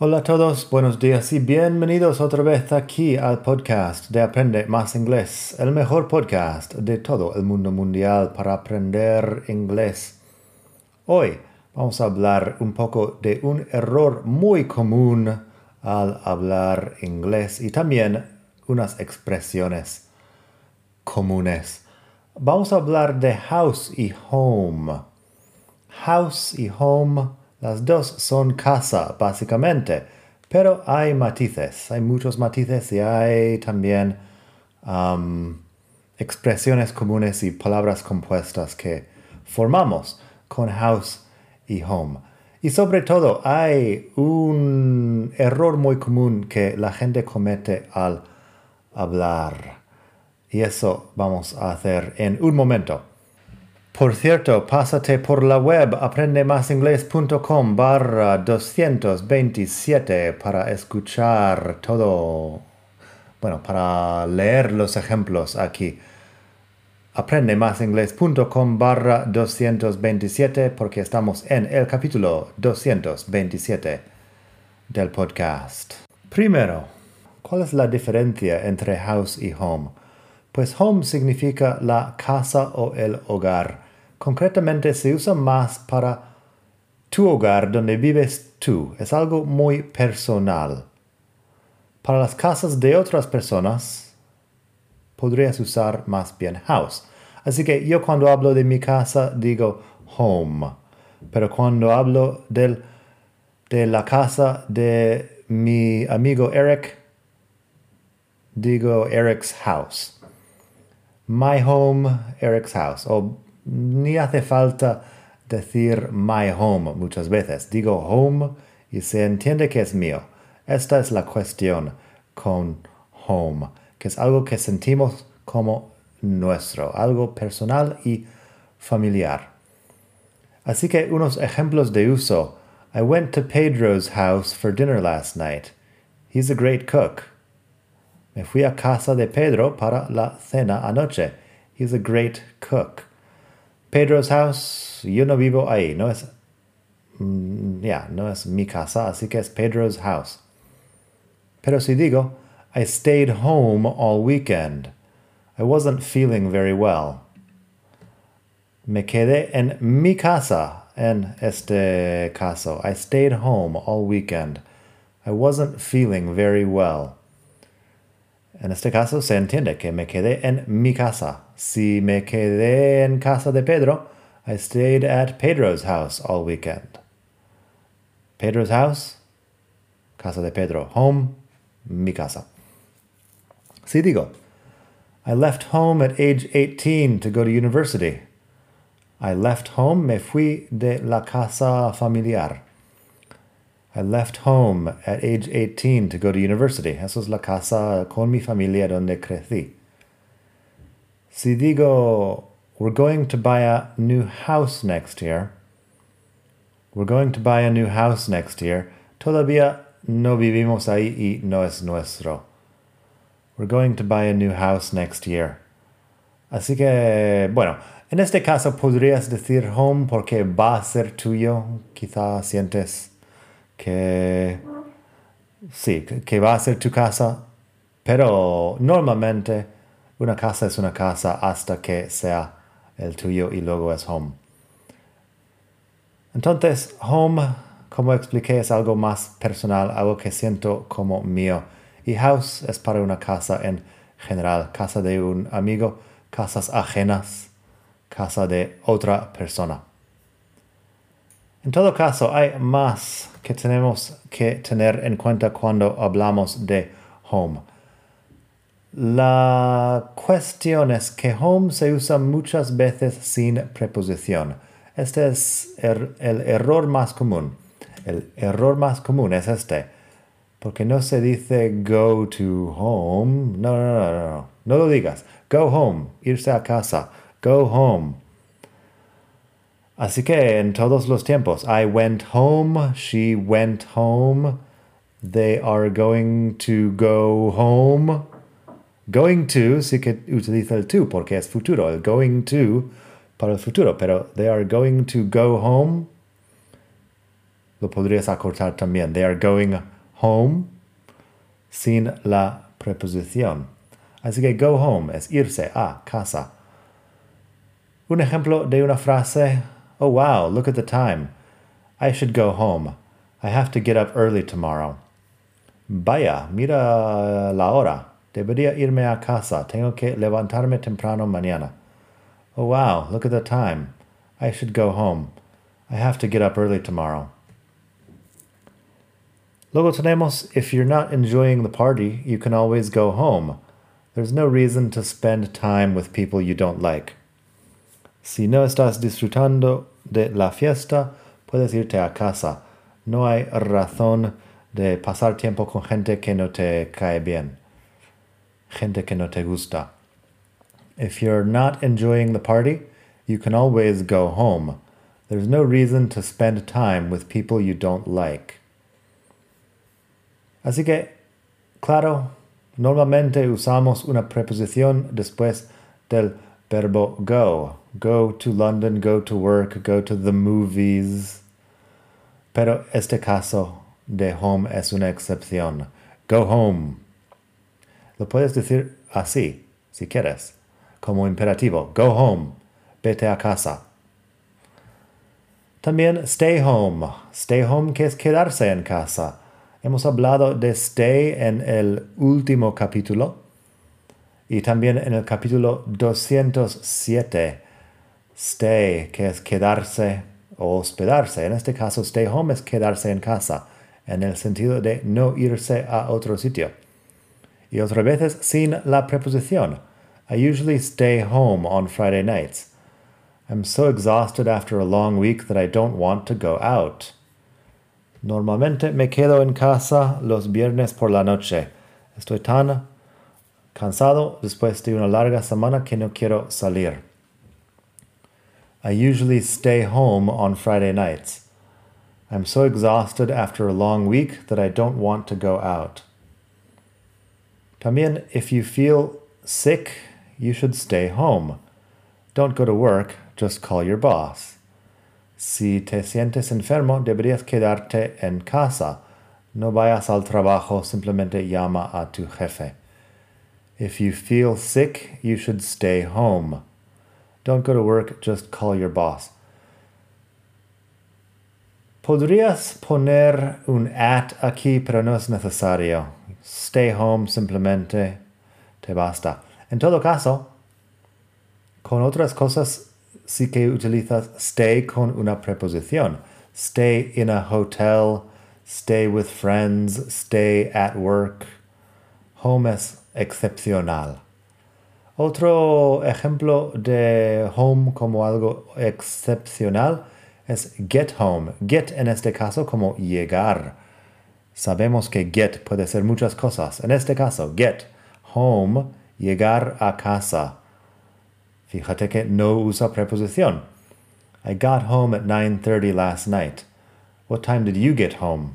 Hola a todos, buenos días y bienvenidos otra vez aquí al podcast de Aprende Más Inglés, el mejor podcast de todo el mundo mundial para aprender inglés. Hoy vamos a hablar un poco de un error muy común al hablar inglés y también unas expresiones comunes. Vamos a hablar de house y home. House y home las dos son casa, básicamente, pero hay matices, hay muchos matices y hay también expresiones comunes y palabras compuestas que formamos con house y home. Y sobre todo hay un error muy común que la gente comete al hablar. Y eso vamos a hacer en un momento. Por cierto, pásate por la web aprendemasingles.com barra 227 para escuchar todo, bueno, para leer los ejemplos aquí. Aprendemasingles.com barra 227 porque estamos en el capítulo 227 del podcast. Primero, ¿cuál es la diferencia entre house y home? Pues home significa la casa o el hogar concretamente se usa más para tu hogar donde vives tú. Es algo muy personal. Para las casas de otras personas, podrías usar más bien house. Así que yo cuando hablo de mi casa digo home. Pero cuando hablo del, de la casa de mi amigo Eric, digo Eric's house. My home, Eric's house. O ni hace falta decir my home muchas veces. Digo home y se entiende que es mío. Esta es la cuestión con home, que es algo que sentimos como nuestro, algo personal y familiar. Así que unos ejemplos de uso. I went to Pedro's house for dinner last night. He's a great cook. Me fui a casa de Pedro para la cena anoche. He's a great cook. Pedro's house, yo no vivo ahí, no es, mm, ya, no es mi casa, así que es Pedro's house. Pero si digo, I stayed home all weekend. I wasn't feeling very well. Me quedé en mi casa en este caso. I stayed home all weekend. I wasn't feeling very well. En este caso se entiende que me quedé en mi casa. Si me quedé en casa de Pedro, I stayed at Pedro's house all weekend. Pedro's house, casa de Pedro. Home, mi casa. Si digo, I left home at age 18 to go to university. I left home, me fui de la casa familiar. I left home at age 18 to go to university. Eso es la casa con mi familia donde crecí. Si digo, we're going to buy a new house next year, we're going to buy a new house next year, todavía no vivimos ahí y no es nuestro. We're going to buy a new house next year. Así que, bueno, en este caso podrías decir home porque va a ser tuyo. Quizá sientes que sí, que va a ser tu casa, pero normalmente una casa es una casa hasta que sea el tuyo y luego es home. Entonces, home, como expliqué, es algo más personal, algo que siento como mío. Y house es para una casa en general, casa de un amigo, casas ajenas, casa de otra persona. En todo caso, hay más que tenemos que tener en cuenta cuando hablamos de home. La cuestión es que home se usa muchas veces sin preposición. Este es el, error más común. El error más común es este. Porque no se dice go to home. No, no, no, no, no. No lo digas. Go home. Irse a casa. Go home. Así que en todos los tiempos, I went home, she went home, they are going to go home. Going to sí que utiliza el to porque es futuro, el going to para el futuro, pero they are going to go home. Lo podrías acortar también. They are going home sin la preposición. Así que go home es irse a casa. Un ejemplo de una frase, oh wow, look at the time. I should go home. I have to get up early tomorrow. Vaya, mira la hora. Debería irme a casa. Tengo que levantarme temprano mañana. Oh wow, look at the time. I should go home. I have to get up early tomorrow. Luego tenemos, if you're not enjoying the party, you can always go home. There's no reason to spend time with people you don't like. Si no estás disfrutando de la fiesta, puedes irte a casa. No hay razón de pasar tiempo con gente que no te cae bien. Gente que no te gusta. If you're not enjoying the party, you can always go home. There's no reason to spend time with people you don't like. Así que, claro, normalmente usamos una preposición después del verbo go. Go to London, go to work, go to the movies. Pero este caso de home es una excepción. Go home. Lo puedes decir así, si quieres, como imperativo. Go home. Vete a casa. También stay home. Stay home que es quedarse en casa. Hemos hablado de stay en el último capítulo y también en el capítulo 207. Stay, que es quedarse o hospedarse. En este caso, stay home es quedarse en casa, en el sentido de no irse a otro sitio. Y otras veces sin la preposición. I usually stay home on Friday nights. I'm so exhausted after a long week that I don't want to go out. Normalmente me quedo en casa los viernes por la noche. Estoy tan cansado después de una larga semana que no quiero salir. I usually stay home on Friday nights. I'm so exhausted after a long week that I don't want to go out. También, if you feel sick, you should stay home. Don't go to work, just call your boss. Si te sientes enfermo, deberías quedarte en casa. No vayas al trabajo, simplemente llama a tu jefe. If you feel sick, you should stay home. Don't go to work, just call your boss. Podrías poner un at aquí, pero no es necesario. Stay home simplemente te basta. En todo caso, con otras cosas sí que utilizas stay con una preposición. Stay in a hotel, stay with friends, stay at work. Home es excepcional. Otro ejemplo de home como algo excepcional es get home. Get en este caso como llegar. Sabemos que get puede ser muchas cosas. En este caso, get home, llegar a casa. Fíjate que no usa preposición. I got home at 9:30 last night. What time did you get home?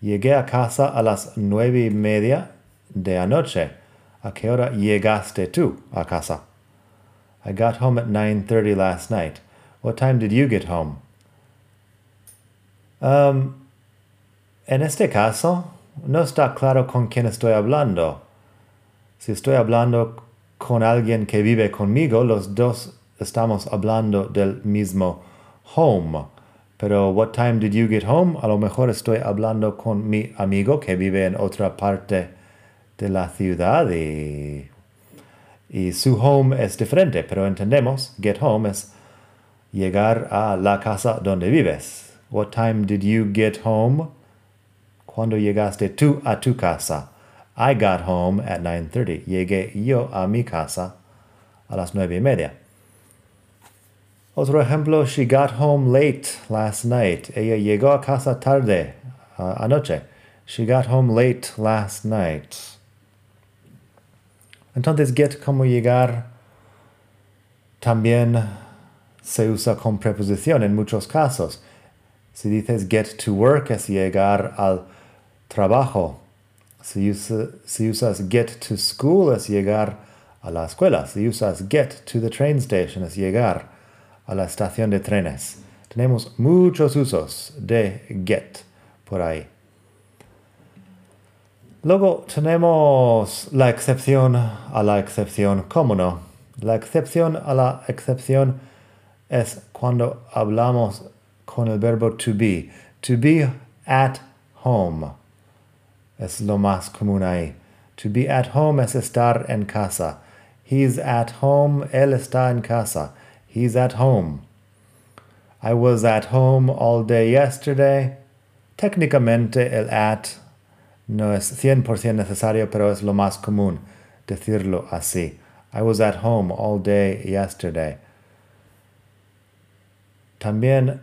Llegué a casa a las nueve y media de anoche. ¿A qué hora llegaste tú a casa? I got home at 9:30 last night. What time did you get home? Um, en este caso, no está claro con quién estoy hablando. Si estoy hablando con alguien que vive conmigo, los dos estamos hablando del mismo home. Pero what time did you get home? A lo mejor estoy hablando con mi amigo que vive en otra parte de la ciudad y, y su home es diferente, pero entendemos, get home es llegar a la casa donde vives. What time did you get home? ¿Cuándo llegaste tú a tu casa? I got home at 9.30. Llegué yo a mi casa a las nueve y media. Otro ejemplo, she got home late last night. Ella llegó a casa tarde anoche. She got home late last night. Entonces, get como llegar también se usa con preposición en muchos casos. Si dices get to work es llegar al trabajo. Si, usas get to school es llegar a la escuela. Si usas get to the train station es llegar a la estación de trenes. Tenemos muchos usos de get por ahí. Luego tenemos la excepción a la excepción, ¿cómo no? La excepción a la excepción es cuando hablamos con el verbo to be. To be at home es lo más común ahí. To be at home es estar en casa. He's at home, él está en casa. He's at home. I was at home all day yesterday. Técnicamente el at no es 100% necesario, pero es lo más común decirlo así. I was at home all day yesterday. También,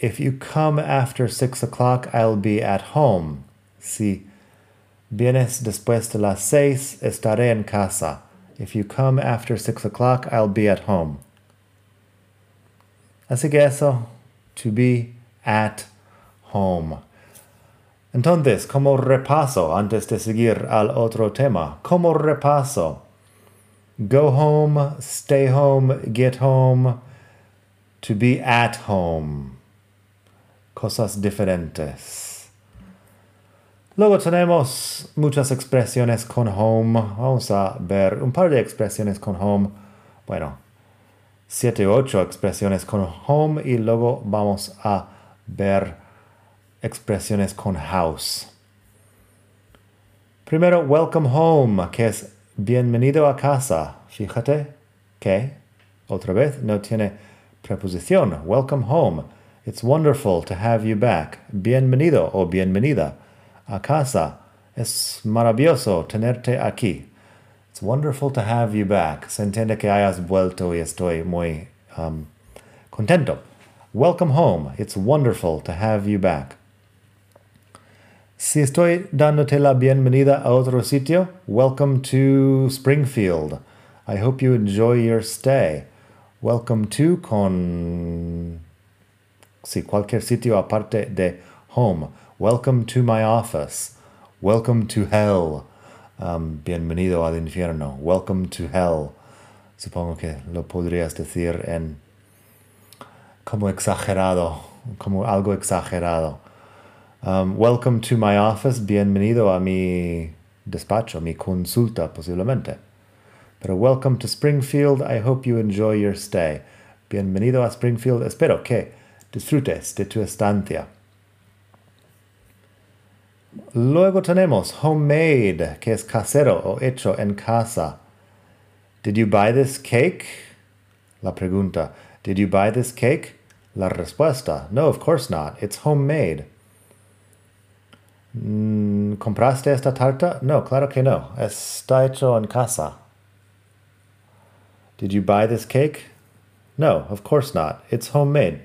if you come after six o'clock, I'll be at home. Si vienes después de las seis, estaré en casa. If you come after six o'clock, I'll be at home. Así que eso, to be at home. Entonces, como repaso, antes de seguir al otro tema, como repaso, go home, stay home, get home, to be at home. Cosas diferentes. Luego tenemos muchas expresiones con home. Vamos a ver un par de expresiones con home. Bueno, siete ocho expresiones con home y luego vamos a ver expresiones con house. Primero, welcome home, que es bienvenido a casa. Fíjate que, otra vez, no tiene preposición. Welcome home. It's wonderful to have you back. Bienvenido o bienvenida a casa. Es maravilloso tenerte aquí. It's wonderful to have you back. Se entiende que hayas vuelto y estoy muy um, contento. Welcome home. It's wonderful to have you back. Si estoy dándote la bienvenida a otro sitio, welcome to Springfield. I hope you enjoy your stay. Welcome to con si cualquier sitio aparte de home. Welcome to my office. Welcome to hell. Um, bienvenido al infierno. Welcome to hell. Supongo que lo podrías decir en como exagerado, como algo exagerado. Um, welcome to my office. Bienvenido a mi despacho, mi consulta posiblemente. Pero welcome to Springfield. I hope you enjoy your stay. Bienvenido a Springfield. Espero que disfrutes de tu estancia. Luego tenemos homemade, que es casero o hecho en casa. Did you buy this cake? La pregunta. Did you buy this cake? La respuesta. No, of course not. It's homemade. Mm, ¿Compraste esta tarta? No, claro que no. Está hecho en casa. Did you buy this cake? No, of course not. It's homemade.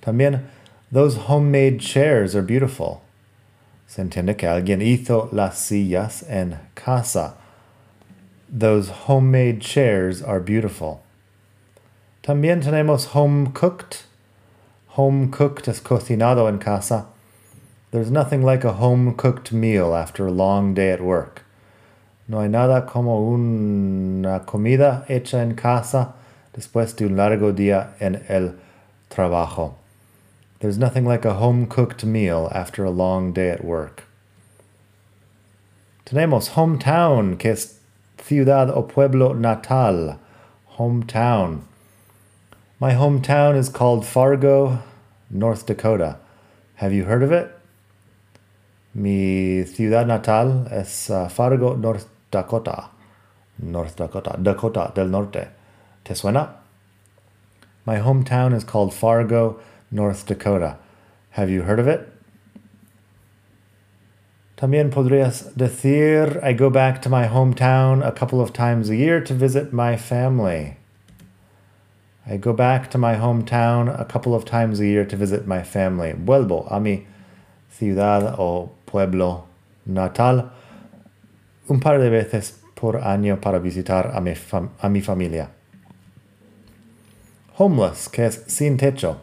También, those homemade chairs are beautiful. Se entiende que alguien hizo las sillas en casa. Those homemade chairs are beautiful. También tenemos home cooked. Home cooked es cocinado en casa. There's nothing like a home cooked meal after a long day at work. No hay nada como una comida hecha en casa después de un largo día en el trabajo. There's nothing like a home cooked meal after a long day at work. Tenemos hometown, que es ciudad o pueblo natal. Hometown. My hometown is called Fargo, North Dakota. Have you heard of it? Mi ciudad natal es uh, Fargo, North Dakota. North Dakota, Dakota del Norte. ¿Te suena? My hometown is called Fargo, North Dakota. Have you heard of it? También podrías decir, I go back to my hometown a couple of times a year to visit my family. I go back to my hometown a couple of times a year to visit my family. Vuelvo a mi ciudad o pueblo natal un par de veces por año para visitar a mi, a mi familia. homeless, que es sin techo.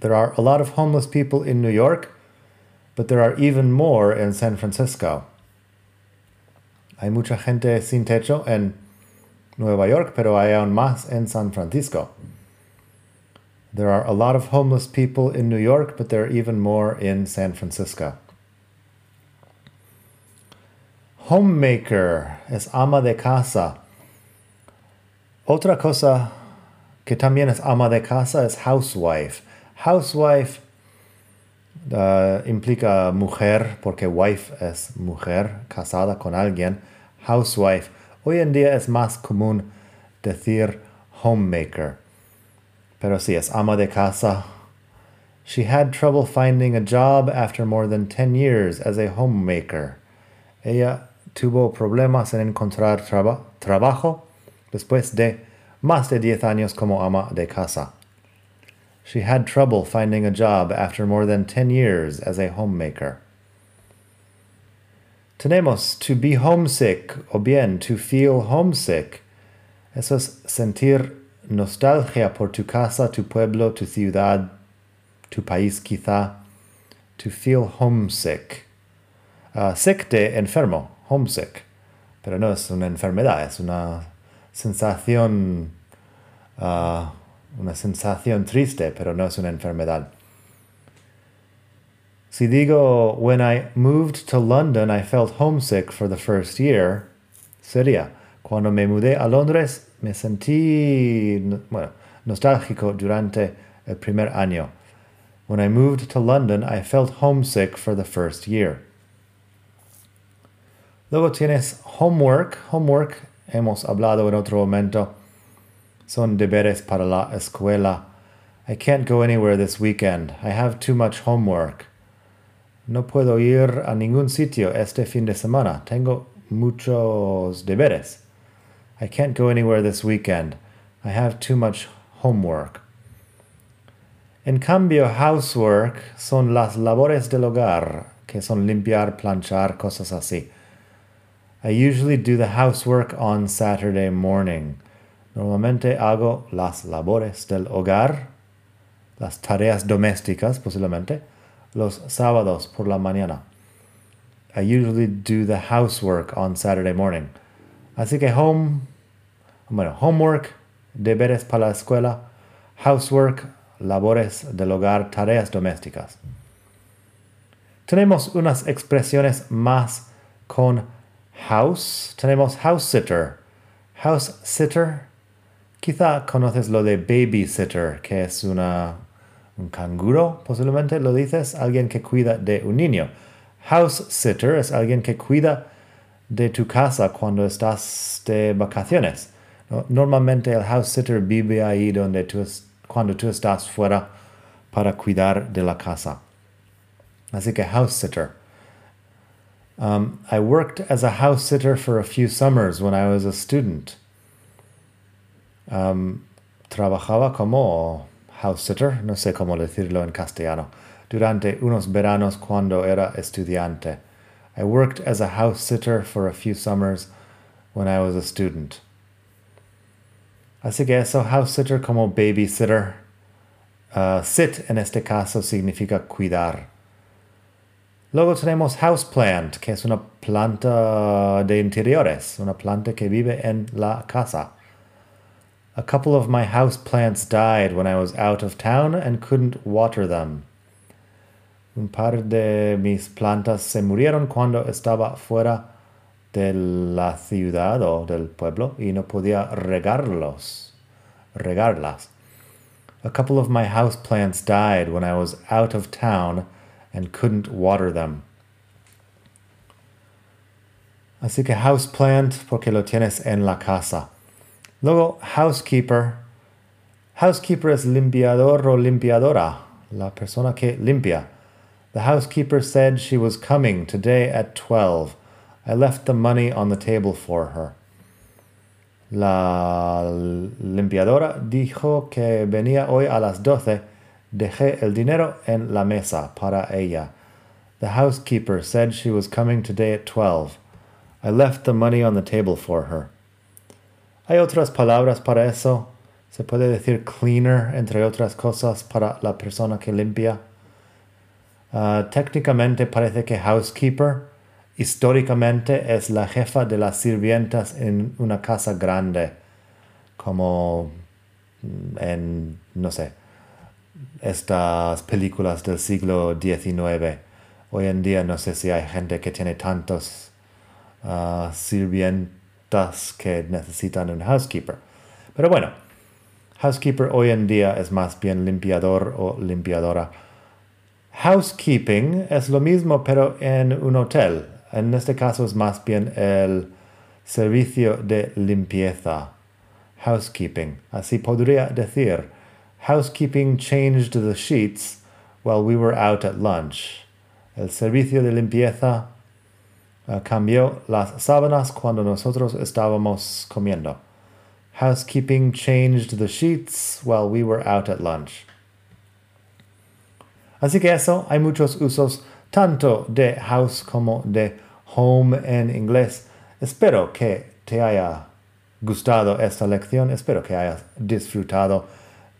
There are a lot of homeless people in New York, but there are even more in San Francisco. Hay mucha gente sin techo en Nueva York, pero hay aún más en San Francisco. There are a lot of homeless people in New York, but there are even more in San Francisco. Homemaker es ama de casa. Otra cosa que también es ama de casa es housewife. Housewife uh, implica mujer porque wife es mujer casada con alguien. Housewife. Hoy en día es más común decir homemaker. Pero sí, es ama de casa. She had trouble finding a job after more than 10 years as a homemaker. Ella tuvo problemas en encontrar traba trabajo después de más de 10 años como ama de casa. She had trouble finding a job after more than 10 years as a homemaker. Tenemos to be homesick o bien to feel homesick. Eso es sentir nostalgia por tu casa, tu pueblo, tu ciudad, tu país quizá. To feel homesick. Uh, sick de enfermo, homesick. Pero no es una enfermedad, es una sensación, uh, una sensación triste, pero no es una enfermedad. Si digo, when I moved to London, I felt homesick for the first year, sería, cuando me mudé a Londres, me sentí, bueno, nostálgico durante el primer año. When I moved to London, I felt homesick for the first year. Luego tienes homework. Homework, hemos hablado en otro momento, son deberes para la escuela. I can't go anywhere this weekend. I have too much homework. No puedo ir a ningún sitio este fin de semana. Tengo muchos deberes. I can't go anywhere this weekend. I have too much homework. En cambio, housework son las labores del hogar, que son limpiar, planchar, cosas así. I usually do the housework on Saturday morning. Normalmente hago las labores del hogar, las tareas domésticas posiblemente, los sábados por la mañana. I usually do the housework on Saturday morning. Así que home, bueno, homework, deberes para la escuela, housework, labores del hogar, tareas domésticas. Tenemos unas expresiones más con house. Tenemos house sitter. House sitter. Quizá conoces lo de babysitter, que es una, un canguro, posiblemente lo dices, alguien que cuida de un niño. House sitter es alguien que cuida de tu casa cuando estás de vacaciones. Normalmente el house sitter vive ahí donde tú cuando tú estás fuera para cuidar de la casa. Así que house sitter. Um, I worked as a house sitter for a few summers when I was a student. Um, trabajaba como house sitter, no sé cómo decirlo en castellano, durante unos veranos cuando era estudiante. I worked as a house sitter for a few summers when I was a student. Así que eso, house sitter como babysitter. Uh, sit en este caso significa cuidar. Luego tenemos houseplant, que es una planta de interiores, una planta que vive en la casa. A couple of my houseplants died when I was out of town and couldn't water them. Un par de mis plantas se murieron cuando estaba fuera de la ciudad o del pueblo y no podía regarlos, regarlas. A couple of my houseplants died when I was out of town and couldn't water them. Así que houseplant porque lo tienes en la casa. Luego housekeeper. Housekeeper es limpiador o limpiadora, la persona que limpia. The housekeeper said she was coming today at 12. I left the money on the table for her. La limpiadora dijo que venía hoy a las 12 Dejé el dinero en la mesa para ella. The housekeeper said she was coming today at 12. I left the money on the table for her. ¿Hay otras palabras para eso? Se puede decir cleaner, entre otras cosas, para la persona que limpia. Ah, técnicamente parece que housekeeper históricamente es la jefa de las sirvientas en una casa grande, como en, no sé, estas películas del siglo XIX. Hoy en día no sé si hay gente que tiene tantos uh, sirvientas que necesitan un housekeeper. Pero bueno, housekeeper hoy en día es más bien limpiador o limpiadora. Housekeeping es lo mismo pero en un hotel. En este caso es más bien el servicio de limpieza. Housekeeping. Así podría decir, housekeeping changed the sheets while we were out at lunch. El servicio de limpieza uh, cambió las sábanas cuando nosotros estábamos comiendo. Housekeeping changed the sheets while we were out at lunch. Así que eso, hay muchos usos tanto de house como de home en inglés. Espero que te haya gustado esta lección, espero que hayas disfrutado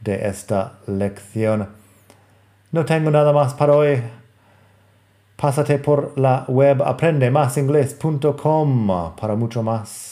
de esta lección. No tengo nada más para hoy. Pásate por la web aprendemasingles.com para mucho más.